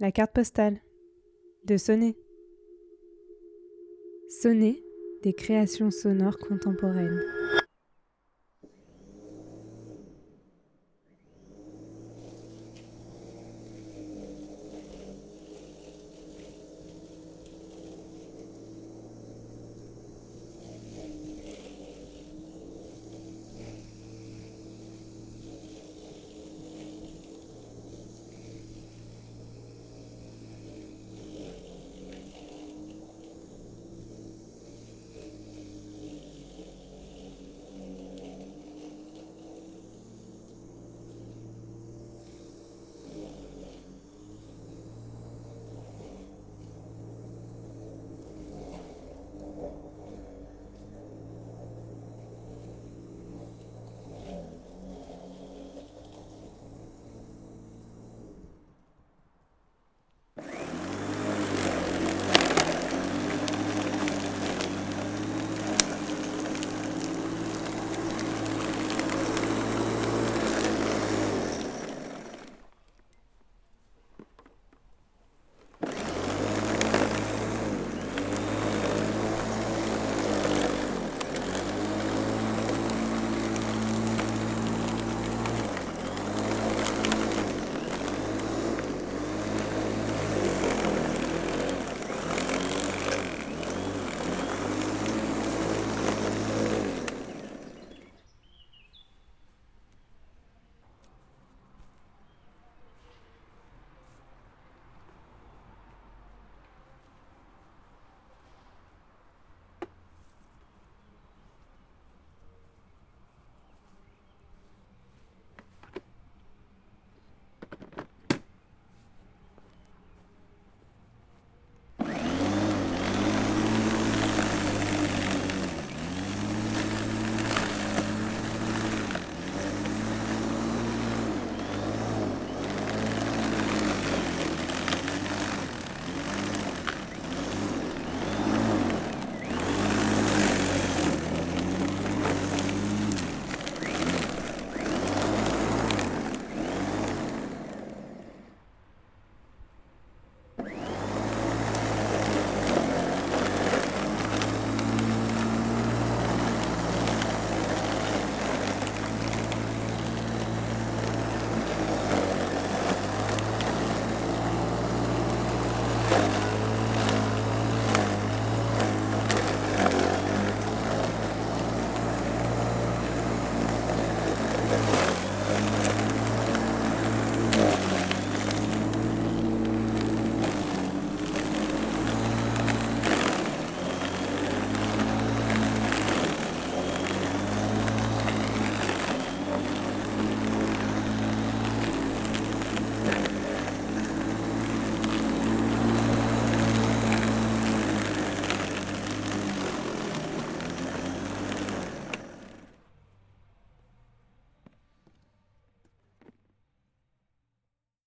La carte postale. De sonner. Sonner des créations sonores contemporaines.